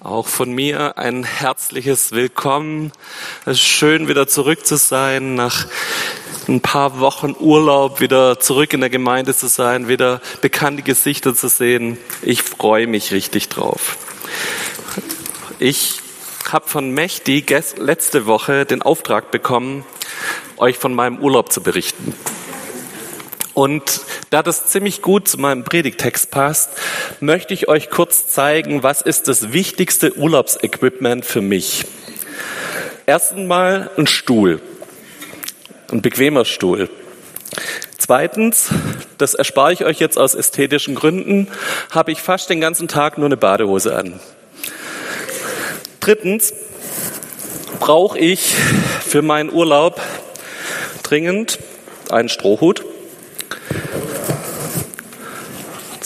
Auch von mir ein herzliches Willkommen. Es ist schön, wieder zurück zu sein, nach ein paar Wochen Urlaub wieder zurück in der Gemeinde zu sein, wieder bekannte Gesichter zu sehen. Ich freue mich richtig drauf. Ich habe von Mechti letzte Woche den Auftrag bekommen, euch von meinem Urlaub zu berichten. Und da das ziemlich gut zu meinem Predigtext passt, möchte ich euch kurz zeigen, was ist das wichtigste Urlaubsequipment für mich. Erstens ein Stuhl, ein bequemer Stuhl. Zweitens, das erspare ich euch jetzt aus ästhetischen Gründen, habe ich fast den ganzen Tag nur eine Badehose an. Drittens brauche ich für meinen Urlaub dringend einen Strohhut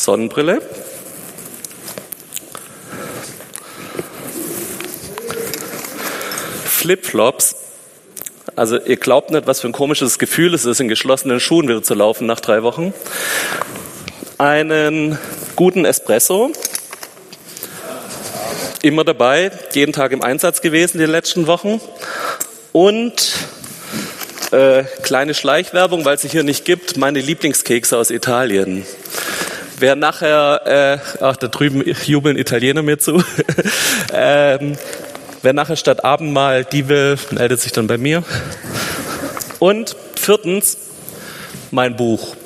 Sonnenbrille. Flipflops. Also ihr glaubt nicht, was für ein komisches Gefühl es ist, in geschlossenen Schuhen wieder zu laufen nach drei Wochen. Einen guten Espresso. Immer dabei, jeden Tag im Einsatz gewesen die letzten Wochen. Und äh, kleine Schleichwerbung, weil es sie hier nicht gibt, meine Lieblingskekse aus Italien. Wer nachher, äh, ach, da drüben jubeln Italiener mir zu. ähm, wer nachher statt Abendmahl die will, meldet sich dann bei mir. Und viertens, mein Buch.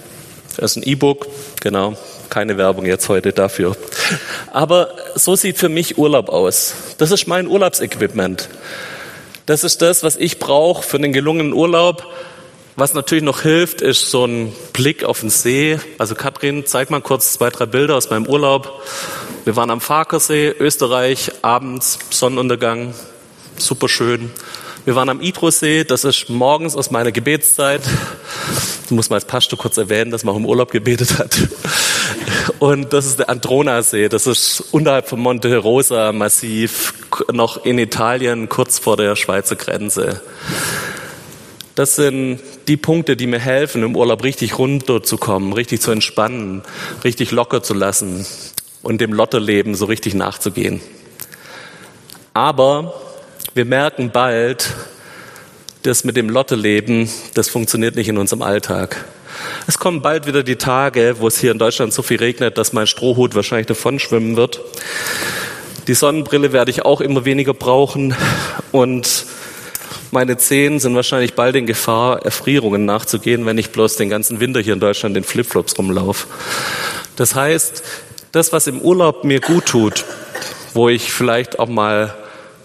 Das ist ein E-Book, genau. Keine Werbung jetzt heute dafür. Aber so sieht für mich Urlaub aus. Das ist mein Urlaubsequipment. Das ist das, was ich brauche für einen gelungenen Urlaub. Was natürlich noch hilft, ist so ein Blick auf den See. Also Katrin, zeig mal kurz zwei, drei Bilder aus meinem Urlaub. Wir waren am Farkersee, Österreich, abends, Sonnenuntergang, super schön. Wir waren am Idrosee, das ist morgens aus meiner Gebetszeit. Du musst mal als Pastor kurz erwähnen, dass man auch im Urlaub gebetet hat. Und das ist der Andronasee, das ist unterhalb vom Monte Rosa massiv, noch in Italien, kurz vor der Schweizer Grenze. Das sind die Punkte, die mir helfen, im Urlaub richtig runterzukommen, richtig zu entspannen, richtig locker zu lassen und dem Lotterleben so richtig nachzugehen. Aber wir merken bald, das mit dem Lotterleben, das funktioniert nicht in unserem Alltag. Es kommen bald wieder die Tage, wo es hier in Deutschland so viel regnet, dass mein Strohhut wahrscheinlich davon schwimmen wird. Die Sonnenbrille werde ich auch immer weniger brauchen und meine Zehen sind wahrscheinlich bald in Gefahr, Erfrierungen nachzugehen, wenn ich bloß den ganzen Winter hier in Deutschland in Flipflops rumlaufe. Das heißt, das, was im Urlaub mir gut tut, wo ich vielleicht auch mal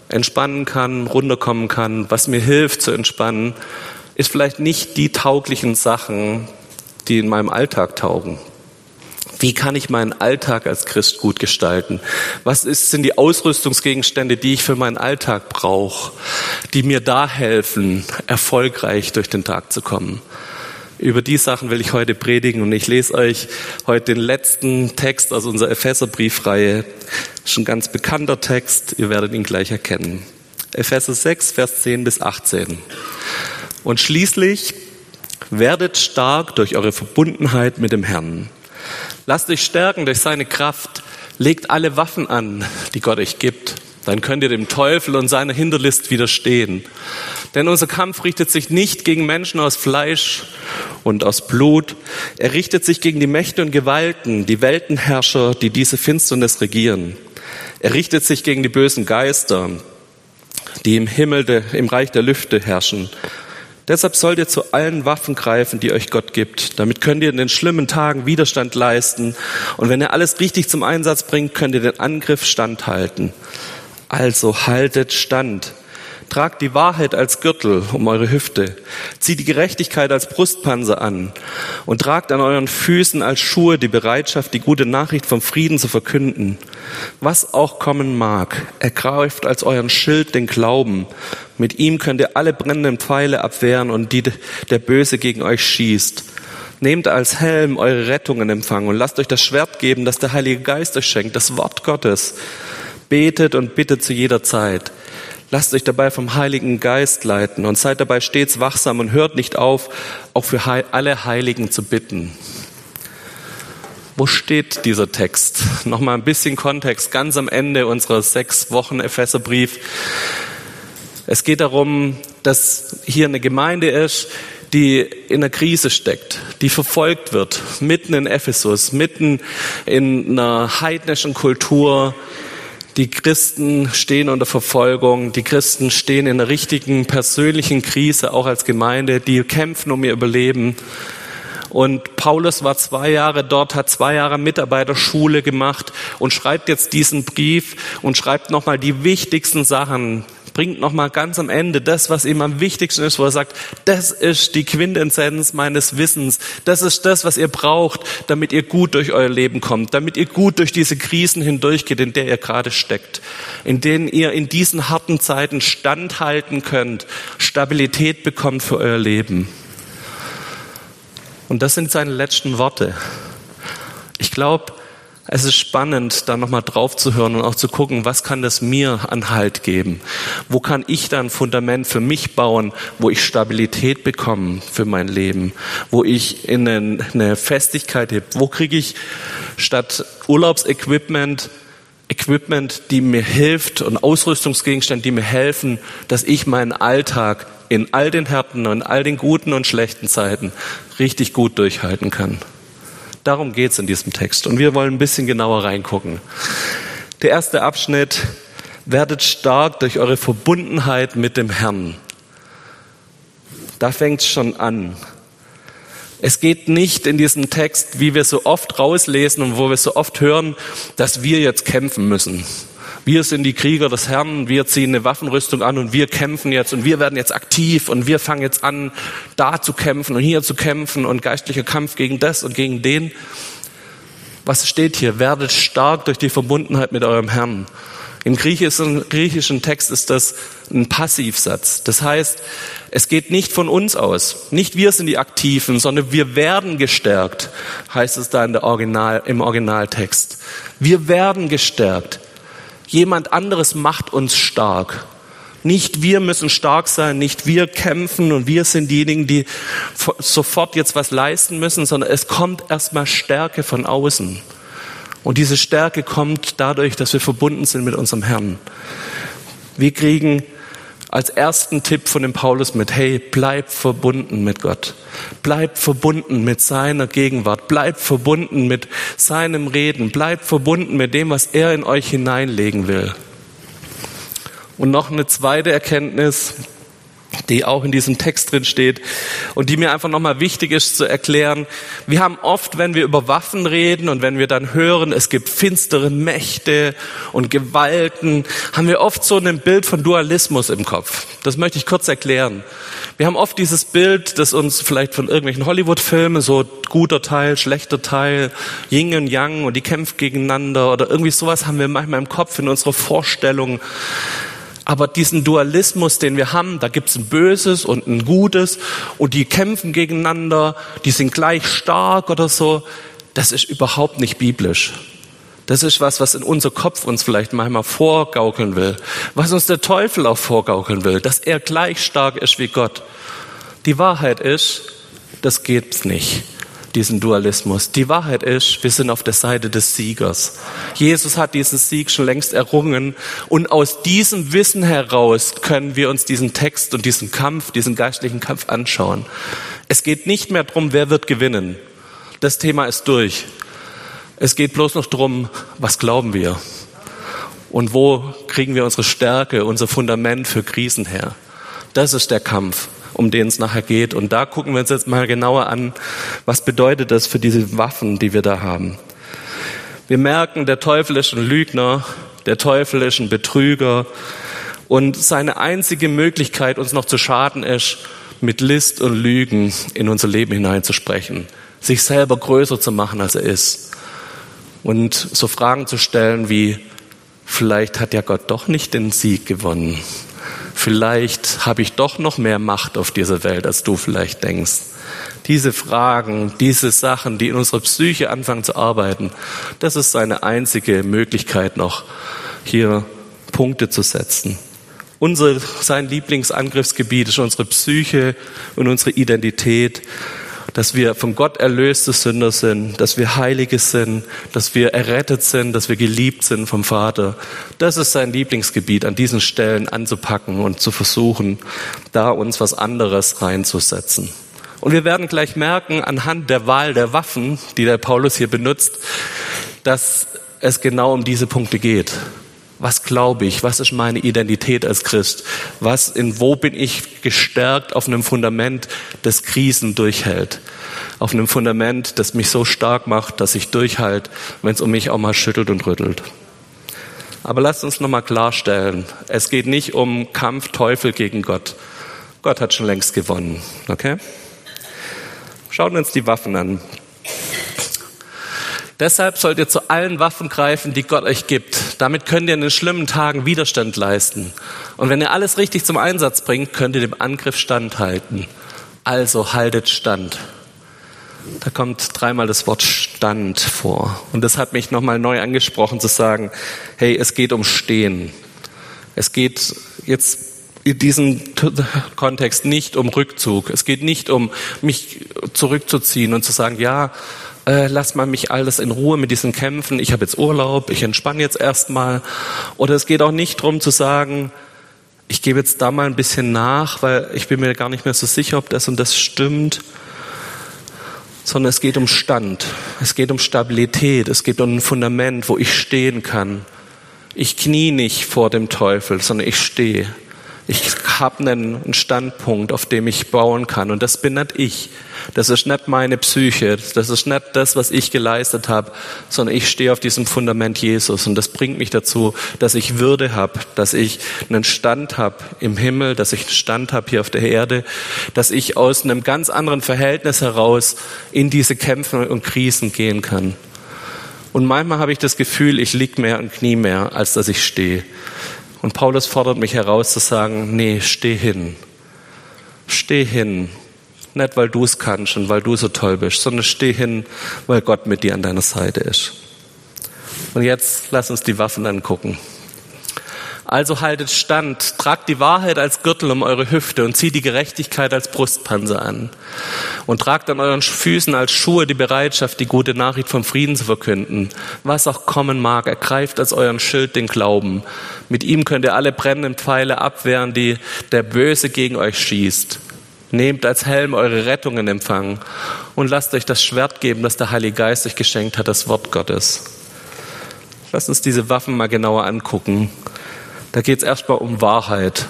entspannen kann, runterkommen kann, was mir hilft zu entspannen, ist vielleicht nicht die tauglichen Sachen, die in meinem Alltag taugen. Wie kann ich meinen Alltag als Christ gut gestalten? Was ist, sind die Ausrüstungsgegenstände, die ich für meinen Alltag brauche, die mir da helfen, erfolgreich durch den Tag zu kommen? Über die Sachen will ich heute predigen und ich lese euch heute den letzten Text aus unserer Epheserbriefreihe. Ein ganz bekannter Text, ihr werdet ihn gleich erkennen. Epheser 6, Vers 10 bis 18. Und schließlich werdet stark durch eure Verbundenheit mit dem Herrn Lasst euch stärken durch seine Kraft. Legt alle Waffen an, die Gott euch gibt. Dann könnt ihr dem Teufel und seiner Hinterlist widerstehen. Denn unser Kampf richtet sich nicht gegen Menschen aus Fleisch und aus Blut. Er richtet sich gegen die Mächte und Gewalten, die Weltenherrscher, die diese Finsternis regieren. Er richtet sich gegen die bösen Geister, die im Himmel, im Reich der Lüfte herrschen. Deshalb sollt ihr zu allen Waffen greifen, die euch Gott gibt. Damit könnt ihr in den schlimmen Tagen Widerstand leisten. Und wenn ihr alles richtig zum Einsatz bringt, könnt ihr den Angriff standhalten. Also haltet stand. Tragt die Wahrheit als Gürtel um eure Hüfte. Zieht die Gerechtigkeit als Brustpanzer an. Und tragt an euren Füßen als Schuhe die Bereitschaft, die gute Nachricht vom Frieden zu verkünden. Was auch kommen mag, ergreift als euren Schild den Glauben. Mit ihm könnt ihr alle brennenden Pfeile abwehren und die der Böse gegen euch schießt. Nehmt als Helm eure Rettung in Empfang und lasst euch das Schwert geben, das der Heilige Geist euch schenkt, das Wort Gottes. Betet und bittet zu jeder Zeit. Lasst euch dabei vom Heiligen Geist leiten und seid dabei stets wachsam und hört nicht auf, auch für alle Heiligen zu bitten. Wo steht dieser Text? Nochmal ein bisschen Kontext, ganz am Ende unserer sechs Wochen Epheserbrief. Es geht darum, dass hier eine Gemeinde ist, die in einer Krise steckt, die verfolgt wird, mitten in Ephesus, mitten in einer heidnischen Kultur. Die Christen stehen unter Verfolgung, die Christen stehen in einer richtigen persönlichen Krise, auch als Gemeinde, die kämpfen um ihr Überleben. Und Paulus war zwei Jahre dort, hat zwei Jahre Mitarbeiterschule gemacht und schreibt jetzt diesen Brief und schreibt nochmal die wichtigsten Sachen, bringt nochmal ganz am Ende das, was ihm am wichtigsten ist, wo er sagt, das ist die Quintessenz meines Wissens. Das ist das, was ihr braucht, damit ihr gut durch euer Leben kommt, damit ihr gut durch diese Krisen hindurchgeht, in der ihr gerade steckt, in denen ihr in diesen harten Zeiten standhalten könnt, Stabilität bekommt für euer Leben. Und das sind seine letzten Worte. Ich glaube, es ist spannend, da nochmal drauf zu hören und auch zu gucken, was kann das mir an Halt geben? Wo kann ich dann ein Fundament für mich bauen, wo ich Stabilität bekomme für mein Leben? Wo ich in eine Festigkeit heb? Wo kriege ich statt Urlaubsequipment Equipment, die mir hilft und Ausrüstungsgegenstände, die mir helfen, dass ich meinen Alltag in all den Härten und all den guten und schlechten Zeiten richtig gut durchhalten kann? Darum geht es in diesem Text. Und wir wollen ein bisschen genauer reingucken. Der erste Abschnitt, werdet stark durch eure Verbundenheit mit dem Herrn. Da fängt es schon an. Es geht nicht in diesem Text, wie wir so oft rauslesen und wo wir so oft hören, dass wir jetzt kämpfen müssen. Wir sind die Krieger des Herrn, wir ziehen eine Waffenrüstung an und wir kämpfen jetzt und wir werden jetzt aktiv und wir fangen jetzt an, da zu kämpfen und hier zu kämpfen und geistlicher Kampf gegen das und gegen den. Was steht hier? Werdet stark durch die Verbundenheit mit eurem Herrn. Im griechischen, griechischen Text ist das ein Passivsatz. Das heißt, es geht nicht von uns aus. Nicht wir sind die Aktiven, sondern wir werden gestärkt, heißt es da in der Original, im Originaltext. Wir werden gestärkt. Jemand anderes macht uns stark. Nicht wir müssen stark sein, nicht wir kämpfen und wir sind diejenigen, die sofort jetzt was leisten müssen, sondern es kommt erstmal Stärke von außen. Und diese Stärke kommt dadurch, dass wir verbunden sind mit unserem Herrn. Wir kriegen als ersten Tipp von dem Paulus mit, hey, bleib verbunden mit Gott. Bleib verbunden mit seiner Gegenwart. Bleib verbunden mit seinem Reden. Bleib verbunden mit dem, was er in euch hineinlegen will. Und noch eine zweite Erkenntnis, die auch in diesem Text drin steht und die mir einfach nochmal wichtig ist zu erklären. Wir haben oft, wenn wir über Waffen reden und wenn wir dann hören, es gibt finstere Mächte und Gewalten, haben wir oft so ein Bild von Dualismus im Kopf. Das möchte ich kurz erklären. Wir haben oft dieses Bild, das uns vielleicht von irgendwelchen Hollywood-Filmen, so guter Teil, schlechter Teil, Yin und Yang und die kämpfen gegeneinander oder irgendwie sowas haben wir manchmal im Kopf in unserer Vorstellung. Aber diesen Dualismus, den wir haben, da gibt's ein Böses und ein Gutes und die kämpfen gegeneinander, die sind gleich stark oder so, das ist überhaupt nicht biblisch. Das ist was, was in unser Kopf uns vielleicht manchmal vorgaukeln will, was uns der Teufel auch vorgaukeln will, dass er gleich stark ist wie Gott. Die Wahrheit ist, das geht's nicht diesen Dualismus. Die Wahrheit ist, wir sind auf der Seite des Siegers. Jesus hat diesen Sieg schon längst errungen und aus diesem Wissen heraus können wir uns diesen Text und diesen Kampf, diesen geistlichen Kampf anschauen. Es geht nicht mehr darum, wer wird gewinnen. Das Thema ist durch. Es geht bloß noch darum, was glauben wir und wo kriegen wir unsere Stärke, unser Fundament für Krisen her. Das ist der Kampf um den es nachher geht. Und da gucken wir uns jetzt mal genauer an, was bedeutet das für diese Waffen, die wir da haben. Wir merken, der Teufel ist ein Lügner, der Teufel ist ein Betrüger und seine einzige Möglichkeit, uns noch zu schaden, ist, mit List und Lügen in unser Leben hineinzusprechen, sich selber größer zu machen, als er ist und so Fragen zu stellen wie, vielleicht hat ja Gott doch nicht den Sieg gewonnen vielleicht habe ich doch noch mehr Macht auf dieser Welt, als du vielleicht denkst. Diese Fragen, diese Sachen, die in unserer Psyche anfangen zu arbeiten, das ist seine einzige Möglichkeit noch, hier Punkte zu setzen. Unser, sein Lieblingsangriffsgebiet ist unsere Psyche und unsere Identität. Dass wir von Gott erlöste Sünder sind, dass wir Heilige sind, dass wir errettet sind, dass wir geliebt sind vom Vater. Das ist sein Lieblingsgebiet, an diesen Stellen anzupacken und zu versuchen, da uns was anderes reinzusetzen. Und wir werden gleich merken, anhand der Wahl der Waffen, die der Paulus hier benutzt, dass es genau um diese Punkte geht. Was glaube ich? Was ist meine Identität als Christ? Was, in wo bin ich gestärkt auf einem Fundament, das Krisen durchhält? Auf einem Fundament, das mich so stark macht, dass ich durchhalte, wenn es um mich auch mal schüttelt und rüttelt. Aber lasst uns nochmal klarstellen, es geht nicht um Kampf Teufel gegen Gott. Gott hat schon längst gewonnen. Okay? Schauen wir uns die Waffen an. Deshalb sollt ihr zu allen Waffen greifen, die Gott euch gibt. Damit könnt ihr in den schlimmen Tagen Widerstand leisten. Und wenn ihr alles richtig zum Einsatz bringt, könnt ihr dem Angriff standhalten. Also haltet stand. Da kommt dreimal das Wort Stand vor. Und das hat mich nochmal neu angesprochen zu sagen, hey, es geht um Stehen. Es geht jetzt in diesem Kontext nicht um Rückzug. Es geht nicht um mich zurückzuziehen und zu sagen, ja, äh, lass mal mich alles in Ruhe mit diesen Kämpfen, ich habe jetzt Urlaub, ich entspanne jetzt erstmal. Oder es geht auch nicht darum zu sagen, ich gebe jetzt da mal ein bisschen nach, weil ich bin mir gar nicht mehr so sicher, ob das und das stimmt. Sondern es geht um Stand, es geht um Stabilität, es geht um ein Fundament, wo ich stehen kann. Ich knie nicht vor dem Teufel, sondern ich stehe. Ich habe einen Standpunkt, auf dem ich bauen kann. Und das bin nicht ich. Das ist nicht meine Psyche. Das ist nicht das, was ich geleistet habe, sondern ich stehe auf diesem Fundament Jesus. Und das bringt mich dazu, dass ich Würde habe, dass ich einen Stand habe im Himmel, dass ich einen Stand habe hier auf der Erde, dass ich aus einem ganz anderen Verhältnis heraus in diese Kämpfe und Krisen gehen kann. Und manchmal habe ich das Gefühl, ich lieg mehr und knie mehr, als dass ich stehe. Und Paulus fordert mich heraus zu sagen, nee, steh hin. Steh hin. Nicht, weil du es kannst und weil du so toll bist, sondern steh hin, weil Gott mit dir an deiner Seite ist. Und jetzt lass uns die Waffen angucken. Also haltet stand, tragt die Wahrheit als Gürtel um eure Hüfte und zieht die Gerechtigkeit als Brustpanzer an. Und tragt an euren Füßen als Schuhe die Bereitschaft, die gute Nachricht vom Frieden zu verkünden. Was auch kommen mag, ergreift als euren Schild den Glauben. Mit ihm könnt ihr alle brennenden Pfeile abwehren, die der Böse gegen euch schießt. Nehmt als Helm eure Rettung in Empfang und lasst euch das Schwert geben, das der Heilige Geist euch geschenkt hat, das Wort Gottes. Lasst uns diese Waffen mal genauer angucken. Da geht es erstmal um Wahrheit.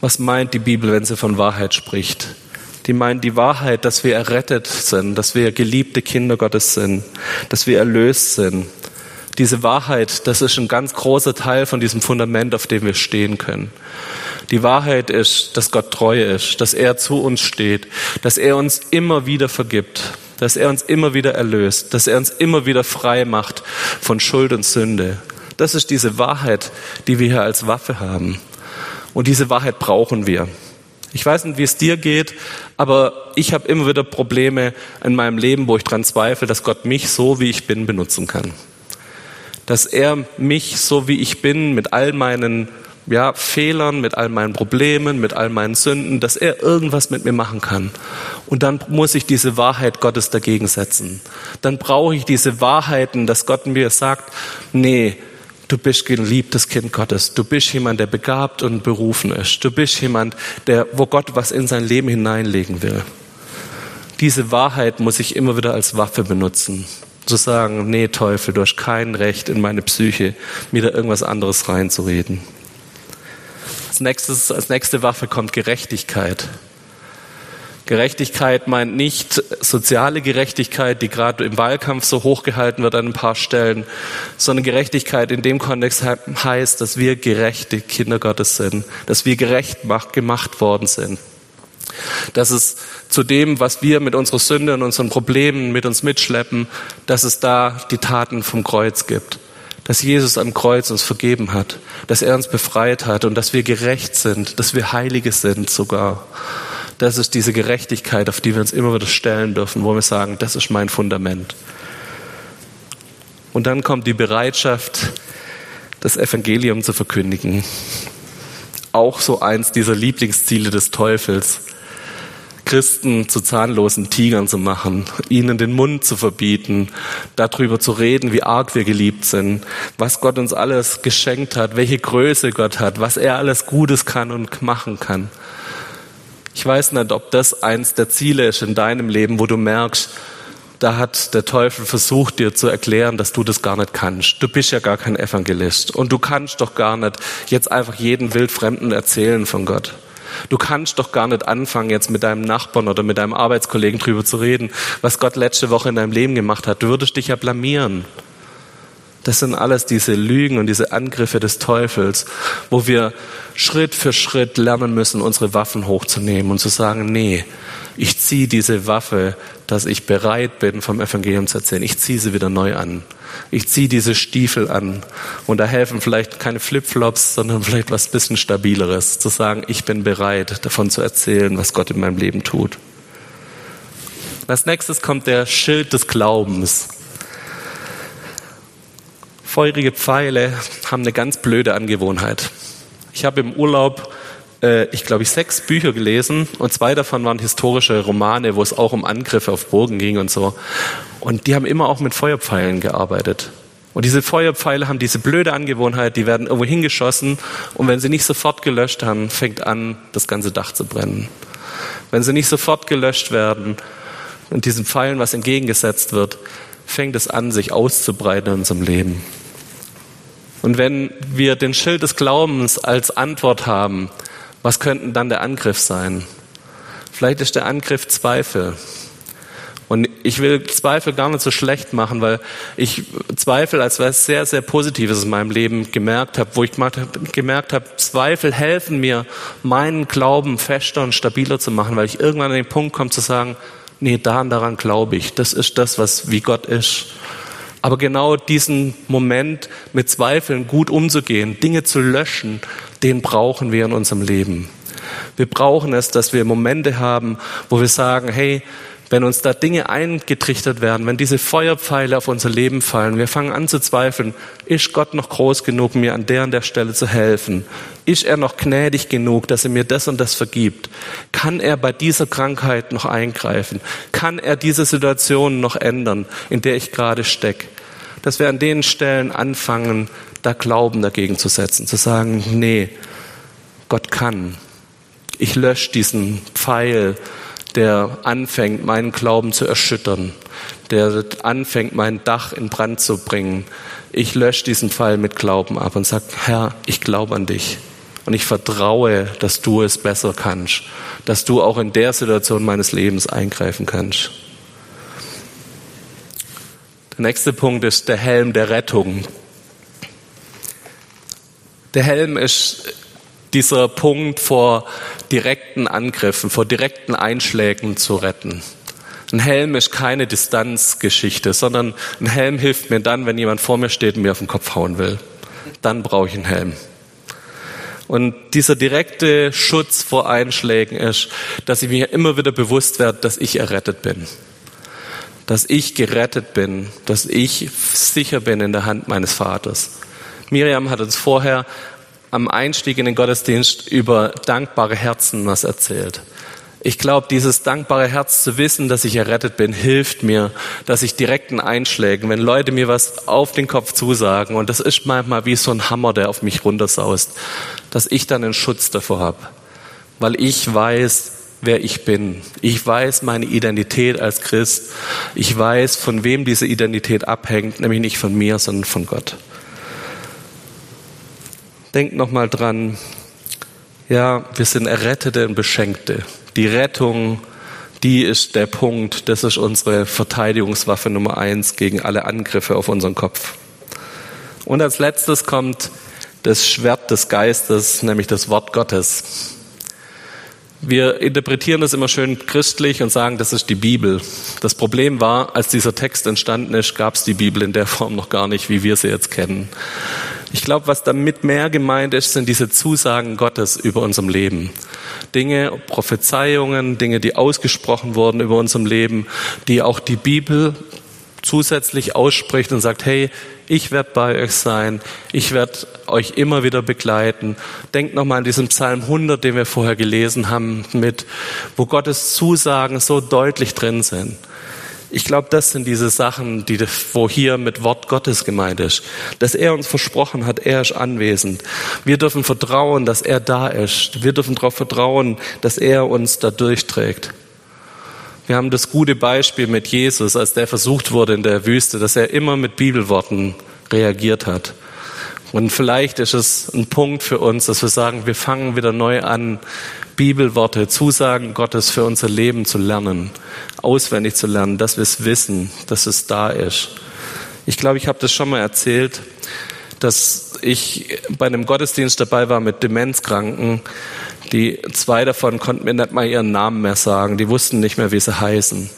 Was meint die Bibel, wenn sie von Wahrheit spricht? Die meint die Wahrheit, dass wir errettet sind, dass wir geliebte Kinder Gottes sind, dass wir erlöst sind. Diese Wahrheit, das ist ein ganz großer Teil von diesem Fundament, auf dem wir stehen können. Die Wahrheit ist, dass Gott treu ist, dass er zu uns steht, dass er uns immer wieder vergibt, dass er uns immer wieder erlöst, dass er uns immer wieder frei macht von Schuld und Sünde, das ist diese Wahrheit, die wir hier als Waffe haben. Und diese Wahrheit brauchen wir. Ich weiß nicht, wie es dir geht, aber ich habe immer wieder Probleme in meinem Leben, wo ich daran zweifle, dass Gott mich so, wie ich bin, benutzen kann. Dass er mich so, wie ich bin, mit all meinen ja, Fehlern, mit all meinen Problemen, mit all meinen Sünden, dass er irgendwas mit mir machen kann. Und dann muss ich diese Wahrheit Gottes dagegen setzen. Dann brauche ich diese Wahrheiten, dass Gott mir sagt, nee, Du bist geliebtes Kind Gottes. Du bist jemand, der begabt und berufen ist. Du bist jemand, der, wo Gott was in sein Leben hineinlegen will. Diese Wahrheit muss ich immer wieder als Waffe benutzen. Zu sagen, nee, Teufel, du hast kein Recht in meine Psyche, mir da irgendwas anderes reinzureden. Als nächstes, als nächste Waffe kommt Gerechtigkeit. Gerechtigkeit meint nicht soziale Gerechtigkeit, die gerade im Wahlkampf so hochgehalten wird an ein paar Stellen, sondern Gerechtigkeit in dem Kontext heißt, dass wir gerechte Kinder Gottes sind, dass wir gerecht gemacht worden sind. Dass es zu dem, was wir mit unserer Sünde und unseren Problemen mit uns mitschleppen, dass es da die Taten vom Kreuz gibt. Dass Jesus am Kreuz uns vergeben hat, dass er uns befreit hat und dass wir gerecht sind, dass wir Heilige sind sogar das ist diese Gerechtigkeit, auf die wir uns immer wieder stellen dürfen, wo wir sagen, das ist mein Fundament. Und dann kommt die Bereitschaft, das Evangelium zu verkündigen. Auch so eins dieser Lieblingsziele des Teufels. Christen zu zahnlosen Tigern zu machen, ihnen den Mund zu verbieten, darüber zu reden, wie arg wir geliebt sind, was Gott uns alles geschenkt hat, welche Größe Gott hat, was er alles Gutes kann und machen kann. Ich weiß nicht, ob das eins der Ziele ist in deinem Leben, wo du merkst, da hat der Teufel versucht, dir zu erklären, dass du das gar nicht kannst. Du bist ja gar kein Evangelist und du kannst doch gar nicht jetzt einfach jeden Wildfremden erzählen von Gott. Du kannst doch gar nicht anfangen, jetzt mit deinem Nachbarn oder mit deinem Arbeitskollegen drüber zu reden, was Gott letzte Woche in deinem Leben gemacht hat. Du würdest dich ja blamieren. Das sind alles diese Lügen und diese Angriffe des Teufels, wo wir Schritt für Schritt lernen müssen, unsere Waffen hochzunehmen und zu sagen, nee, ich ziehe diese Waffe, dass ich bereit bin, vom Evangelium zu erzählen. Ich ziehe sie wieder neu an. Ich ziehe diese Stiefel an. Und da helfen vielleicht keine Flipflops, sondern vielleicht was bisschen stabileres. Zu sagen, ich bin bereit, davon zu erzählen, was Gott in meinem Leben tut. Als nächstes kommt der Schild des Glaubens. Feurige Pfeile haben eine ganz blöde Angewohnheit. Ich habe im Urlaub, äh, ich glaube, ich sechs Bücher gelesen und zwei davon waren historische Romane, wo es auch um Angriffe auf Burgen ging und so. Und die haben immer auch mit Feuerpfeilen gearbeitet. Und diese Feuerpfeile haben diese blöde Angewohnheit, die werden irgendwo hingeschossen und wenn sie nicht sofort gelöscht haben, fängt an, das ganze Dach zu brennen. Wenn sie nicht sofort gelöscht werden und diesen Pfeilen was entgegengesetzt wird, fängt es an, sich auszubreiten in unserem Leben. Und wenn wir den Schild des Glaubens als Antwort haben, was könnten dann der Angriff sein? Vielleicht ist der Angriff Zweifel. Und ich will Zweifel gar nicht so schlecht machen, weil ich Zweifel als was sehr, sehr Positives in meinem Leben gemerkt habe, wo ich gemerkt habe, Zweifel helfen mir, meinen Glauben fester und stabiler zu machen, weil ich irgendwann an den Punkt komme zu sagen, nee, daran, daran glaube ich. Das ist das, was wie Gott ist. Aber genau diesen Moment mit Zweifeln gut umzugehen, Dinge zu löschen, den brauchen wir in unserem Leben. Wir brauchen es, dass wir Momente haben, wo wir sagen, hey, wenn uns da Dinge eingetrichtert werden, wenn diese Feuerpfeile auf unser Leben fallen, wir fangen an zu zweifeln, ist Gott noch groß genug, mir an der und der Stelle zu helfen? Ist er noch gnädig genug, dass er mir das und das vergibt? Kann er bei dieser Krankheit noch eingreifen? Kann er diese Situation noch ändern, in der ich gerade stecke? Dass wir an den Stellen anfangen, da Glauben dagegen zu setzen, zu sagen, nee, Gott kann. Ich lösche diesen Pfeil, der anfängt, meinen Glauben zu erschüttern, der anfängt, mein Dach in Brand zu bringen. Ich lösche diesen Pfeil mit Glauben ab und sage, Herr, ich glaube an dich. Und ich vertraue, dass du es besser kannst, dass du auch in der Situation meines Lebens eingreifen kannst. Der nächste Punkt ist der Helm der Rettung. Der Helm ist dieser Punkt vor direkten Angriffen, vor direkten Einschlägen zu retten. Ein Helm ist keine Distanzgeschichte, sondern ein Helm hilft mir dann, wenn jemand vor mir steht und mir auf den Kopf hauen will. Dann brauche ich einen Helm. Und dieser direkte Schutz vor Einschlägen ist, dass ich mir immer wieder bewusst werde, dass ich errettet bin. Dass ich gerettet bin, dass ich sicher bin in der Hand meines Vaters. Miriam hat uns vorher am Einstieg in den Gottesdienst über dankbare Herzen was erzählt. Ich glaube, dieses dankbare Herz zu wissen, dass ich errettet bin, hilft mir, dass ich direkten Einschlägen, wenn Leute mir was auf den Kopf zusagen, und das ist manchmal wie so ein Hammer, der auf mich runtersaust, dass ich dann einen Schutz davor habe. Weil ich weiß, wer ich bin. Ich weiß meine Identität als Christ. Ich weiß, von wem diese Identität abhängt, nämlich nicht von mir, sondern von Gott. Denkt nochmal dran, ja, wir sind Errettete und Beschenkte. Die Rettung, die ist der Punkt, das ist unsere Verteidigungswaffe Nummer eins gegen alle Angriffe auf unseren Kopf. Und als letztes kommt das Schwert des Geistes, nämlich das Wort Gottes. Wir interpretieren das immer schön christlich und sagen, das ist die Bibel. Das Problem war, als dieser Text entstanden ist, gab es die Bibel in der Form noch gar nicht, wie wir sie jetzt kennen. Ich glaube, was damit mehr gemeint ist, sind diese Zusagen Gottes über unserem Leben. Dinge, Prophezeiungen, Dinge, die ausgesprochen wurden über unserem Leben, die auch die Bibel zusätzlich ausspricht und sagt, hey, ich werde bei euch sein, ich werde euch immer wieder begleiten. Denkt nochmal an diesen Psalm 100, den wir vorher gelesen haben, mit, wo Gottes Zusagen so deutlich drin sind. Ich glaube, das sind diese Sachen, die, wo hier mit Wort Gottes gemeint ist. Dass er uns versprochen hat, er ist anwesend. Wir dürfen vertrauen, dass er da ist. Wir dürfen darauf vertrauen, dass er uns da durchträgt. Wir haben das gute Beispiel mit Jesus, als der versucht wurde in der Wüste, dass er immer mit Bibelworten reagiert hat. Und vielleicht ist es ein Punkt für uns, dass wir sagen, wir fangen wieder neu an, Bibelworte, Zusagen Gottes für unser Leben zu lernen, auswendig zu lernen, dass wir es wissen, dass es da ist. Ich glaube, ich habe das schon mal erzählt, dass ich bei einem Gottesdienst dabei war mit Demenzkranken. Die zwei davon konnten mir nicht mal ihren Namen mehr sagen. Die wussten nicht mehr, wie sie heißen.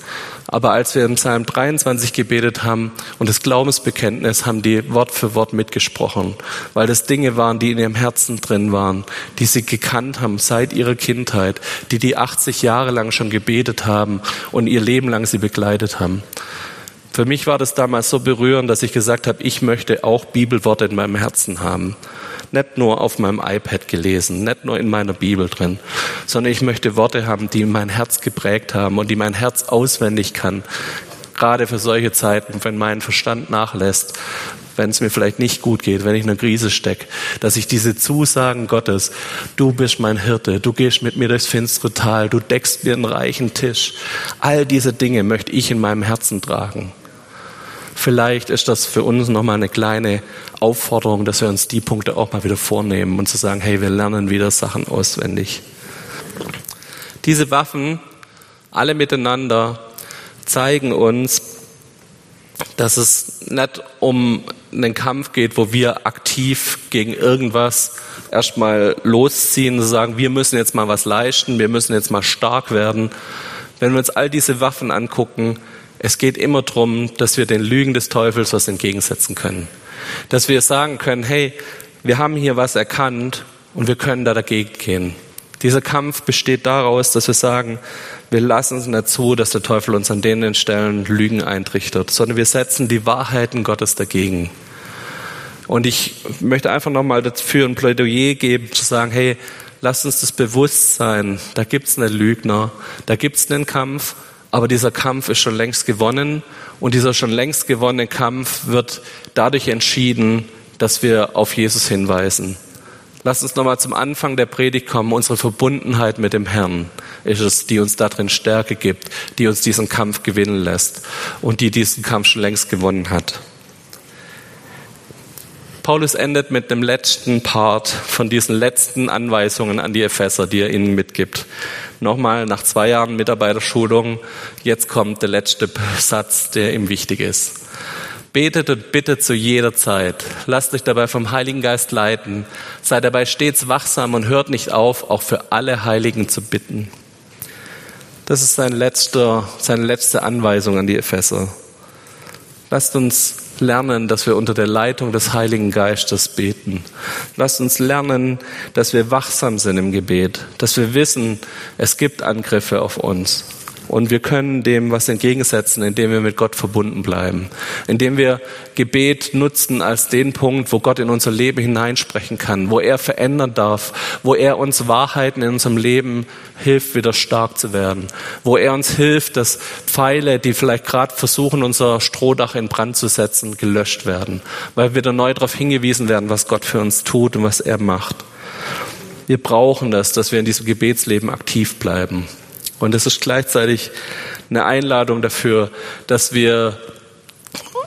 Aber als wir im Psalm 23 gebetet haben und das Glaubensbekenntnis, haben die Wort für Wort mitgesprochen, weil das Dinge waren, die in ihrem Herzen drin waren, die sie gekannt haben seit ihrer Kindheit, die die 80 Jahre lang schon gebetet haben und ihr Leben lang sie begleitet haben. Für mich war das damals so berührend, dass ich gesagt habe, ich möchte auch Bibelworte in meinem Herzen haben nicht nur auf meinem iPad gelesen, nicht nur in meiner Bibel drin, sondern ich möchte Worte haben, die mein Herz geprägt haben und die mein Herz auswendig kann. Gerade für solche Zeiten, wenn mein Verstand nachlässt, wenn es mir vielleicht nicht gut geht, wenn ich in einer Krise stecke, dass ich diese Zusagen Gottes, du bist mein Hirte, du gehst mit mir durchs finstere Tal, du deckst mir einen reichen Tisch, all diese Dinge möchte ich in meinem Herzen tragen. Vielleicht ist das für uns nochmal eine kleine Aufforderung, dass wir uns die Punkte auch mal wieder vornehmen und zu sagen, hey, wir lernen wieder Sachen auswendig. Diese Waffen, alle miteinander, zeigen uns, dass es nicht um einen Kampf geht, wo wir aktiv gegen irgendwas erstmal losziehen und sagen, wir müssen jetzt mal was leisten, wir müssen jetzt mal stark werden. Wenn wir uns all diese Waffen angucken, es geht immer darum, dass wir den Lügen des Teufels was entgegensetzen können. Dass wir sagen können, hey, wir haben hier was erkannt und wir können da dagegen gehen. Dieser Kampf besteht daraus, dass wir sagen, wir lassen es nicht zu, dass der Teufel uns an den Stellen Lügen eintrichtert, sondern wir setzen die Wahrheiten Gottes dagegen. Und ich möchte einfach nochmal dafür ein Plädoyer geben, zu sagen, hey, lasst uns das bewusst sein, da gibt's einen Lügner, da gibt's einen Kampf, aber dieser Kampf ist schon längst gewonnen und dieser schon längst gewonnene Kampf wird dadurch entschieden, dass wir auf Jesus hinweisen. Lass uns nochmal zum Anfang der Predigt kommen. Unsere Verbundenheit mit dem Herrn ist es, die uns darin Stärke gibt, die uns diesen Kampf gewinnen lässt und die diesen Kampf schon längst gewonnen hat. Paulus endet mit dem letzten Part von diesen letzten Anweisungen an die Epheser, die er ihnen mitgibt nochmal nach zwei Jahren Mitarbeiterschulung, jetzt kommt der letzte Satz, der ihm wichtig ist. Betet und bittet zu jeder Zeit. Lasst euch dabei vom Heiligen Geist leiten. Seid dabei stets wachsam und hört nicht auf, auch für alle Heiligen zu bitten. Das ist sein letzter, seine letzte Anweisung an die Epheser. Lasst uns lernen, dass wir unter der Leitung des Heiligen Geistes beten. Lasst uns lernen, dass wir wachsam sind im Gebet, dass wir wissen, es gibt Angriffe auf uns. Und wir können dem was entgegensetzen, indem wir mit Gott verbunden bleiben. Indem wir Gebet nutzen als den Punkt, wo Gott in unser Leben hineinsprechen kann, wo er verändern darf, wo er uns Wahrheiten in unserem Leben hilft, wieder stark zu werden, wo er uns hilft, dass Pfeile, die vielleicht gerade versuchen, unser Strohdach in Brand zu setzen, gelöscht werden, weil wir wieder neu darauf hingewiesen werden, was Gott für uns tut und was er macht. Wir brauchen das, dass wir in diesem Gebetsleben aktiv bleiben. Und es ist gleichzeitig eine Einladung dafür, dass wir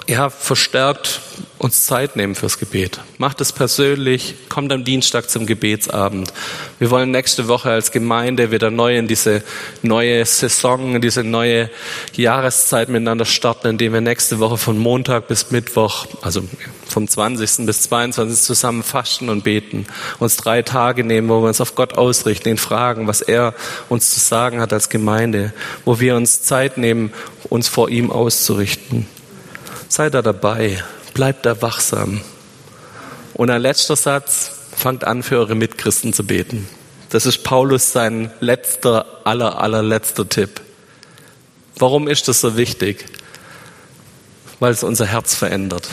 ja, verstärkt uns Zeit nehmen fürs Gebet. Macht es persönlich, kommt am Dienstag zum Gebetsabend. Wir wollen nächste Woche als Gemeinde wieder neu in diese neue Saison, in diese neue Jahreszeit miteinander starten, indem wir nächste Woche von Montag bis Mittwoch, also vom 20. bis 22. zusammen fasten und beten. Uns drei Tage nehmen, wo wir uns auf Gott ausrichten, ihn fragen, was er uns zu sagen hat als Gemeinde, wo wir uns Zeit nehmen, uns vor ihm auszurichten. Sei da dabei, bleibt da wachsam. Und ein letzter Satz, fangt an, für eure Mitchristen zu beten. Das ist Paulus sein letzter, aller, allerletzter Tipp. Warum ist das so wichtig? Weil es unser Herz verändert.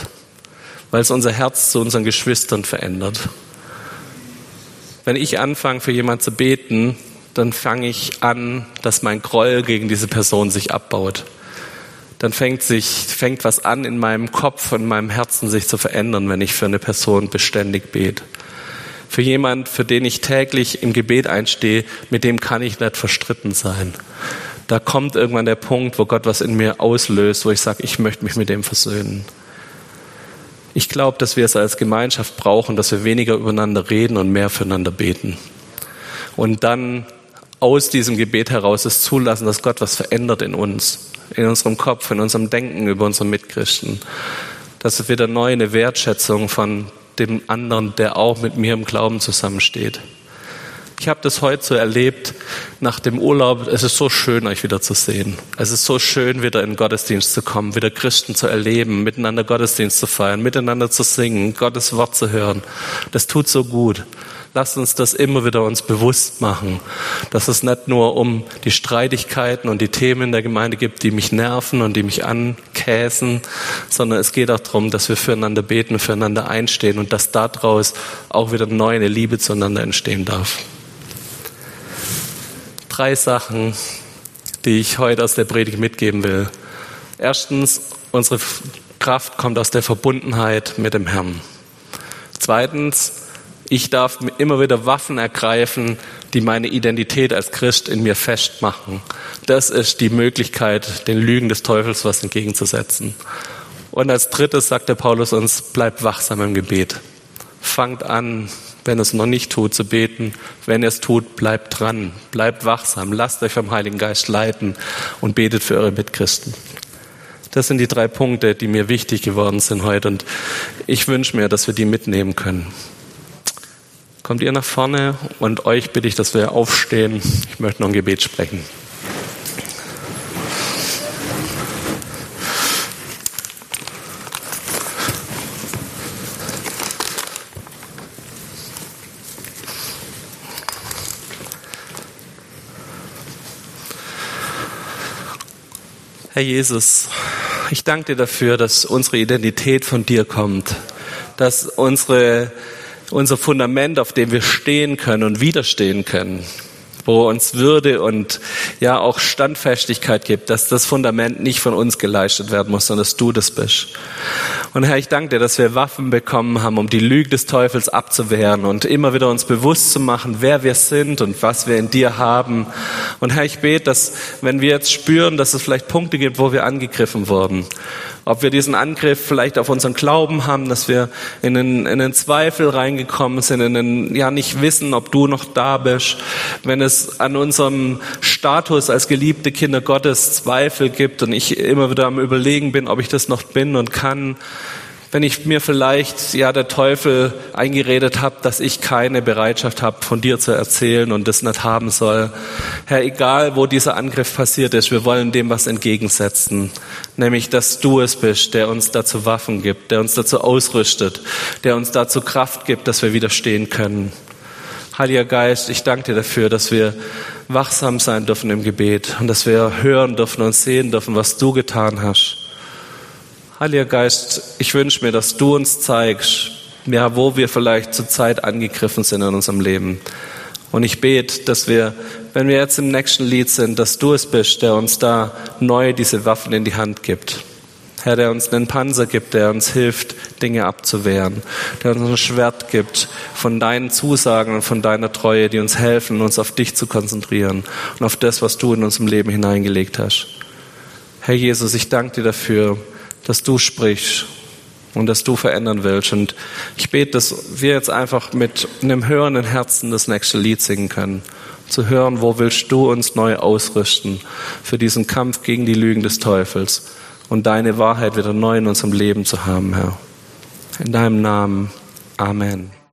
weil es unser Herz zu unseren Geschwistern verändert. Wenn ich anfange, für jemanden zu beten, dann fange ich an, dass mein Groll gegen diese Person sich abbaut. Dann fängt sich, fängt was an in meinem Kopf und in meinem Herzen sich zu verändern, wenn ich für eine Person beständig bete. Für jemand, für den ich täglich im Gebet einstehe, mit dem kann ich nicht verstritten sein. Da kommt irgendwann der Punkt, wo Gott was in mir auslöst, wo ich sage, ich möchte mich mit dem versöhnen. Ich glaube, dass wir es als Gemeinschaft brauchen, dass wir weniger übereinander reden und mehr füreinander beten. Und dann aus diesem Gebet heraus es zulassen, dass Gott was verändert in uns, in unserem Kopf, in unserem Denken über unsere Mitchristen. Dass es wieder neu eine Wertschätzung von dem anderen, der auch mit mir im Glauben zusammensteht. Ich habe das heute so erlebt nach dem Urlaub. Es ist so schön, euch wieder zu sehen. Es ist so schön, wieder in den Gottesdienst zu kommen, wieder Christen zu erleben, miteinander Gottesdienst zu feiern, miteinander zu singen, Gottes Wort zu hören. Das tut so gut. Lasst uns das immer wieder uns bewusst machen, dass es nicht nur um die Streitigkeiten und die Themen in der Gemeinde gibt, die mich nerven und die mich ankäsen, sondern es geht auch darum, dass wir füreinander beten, füreinander einstehen und dass daraus auch wieder neu eine Liebe zueinander entstehen darf. Drei Sachen, die ich heute aus der Predigt mitgeben will. Erstens, unsere Kraft kommt aus der Verbundenheit mit dem Herrn. Zweitens, ich darf immer wieder Waffen ergreifen, die meine Identität als Christ in mir festmachen. Das ist die Möglichkeit, den Lügen des Teufels was entgegenzusetzen. Und als drittes sagt der Paulus uns, bleibt wachsam im Gebet. Fangt an, wenn es noch nicht tut, zu beten. Wenn es tut, bleibt dran, bleibt wachsam, lasst euch vom Heiligen Geist leiten und betet für eure Mitchristen. Das sind die drei Punkte, die mir wichtig geworden sind heute und ich wünsche mir, dass wir die mitnehmen können. Kommt ihr nach vorne und euch bitte ich, dass wir aufstehen. Ich möchte noch ein Gebet sprechen. Herr Jesus, ich danke dir dafür, dass unsere Identität von dir kommt, dass unsere unser Fundament, auf dem wir stehen können und widerstehen können, wo uns Würde und ja auch Standfestigkeit gibt, dass das Fundament nicht von uns geleistet werden muss, sondern dass du das bist. Und Herr, ich danke dir, dass wir Waffen bekommen haben, um die Lüge des Teufels abzuwehren und immer wieder uns bewusst zu machen, wer wir sind und was wir in dir haben. Und Herr, ich bete, dass wenn wir jetzt spüren, dass es vielleicht Punkte gibt, wo wir angegriffen wurden, ob wir diesen Angriff vielleicht auf unseren Glauben haben, dass wir in einen, in einen Zweifel reingekommen sind, in einen, ja nicht wissen, ob du noch da bist, wenn es an unserem Status als geliebte Kinder Gottes Zweifel gibt und ich immer wieder am Überlegen bin, ob ich das noch bin und kann, wenn ich mir vielleicht ja der Teufel eingeredet habe, dass ich keine Bereitschaft habe, von dir zu erzählen und das nicht haben soll. Herr, egal wo dieser Angriff passiert ist, wir wollen dem was entgegensetzen, nämlich dass du es bist, der uns dazu Waffen gibt, der uns dazu ausrüstet, der uns dazu Kraft gibt, dass wir widerstehen können. Heiliger Geist, ich danke dir dafür, dass wir wachsam sein dürfen im Gebet und dass wir hören dürfen und sehen dürfen, was du getan hast. Heiliger Geist, ich wünsche mir, dass du uns zeigst, ja, wo wir vielleicht zur Zeit angegriffen sind in unserem Leben. Und ich bete, dass wir, wenn wir jetzt im nächsten Lied sind, dass du es bist, der uns da neu diese Waffen in die Hand gibt. Herr, der uns einen Panzer gibt, der uns hilft, Dinge abzuwehren, der uns ein Schwert gibt von deinen Zusagen und von deiner Treue, die uns helfen, uns auf dich zu konzentrieren und auf das, was du in unserem Leben hineingelegt hast. Herr Jesus, ich danke dir dafür, dass du sprichst und dass du verändern willst. Und ich bete, dass wir jetzt einfach mit einem hörenden Herzen das nächste Lied singen können. Zu hören, wo willst du uns neu ausrüsten für diesen Kampf gegen die Lügen des Teufels und deine Wahrheit wieder neu in unserem Leben zu haben, Herr. In deinem Namen. Amen.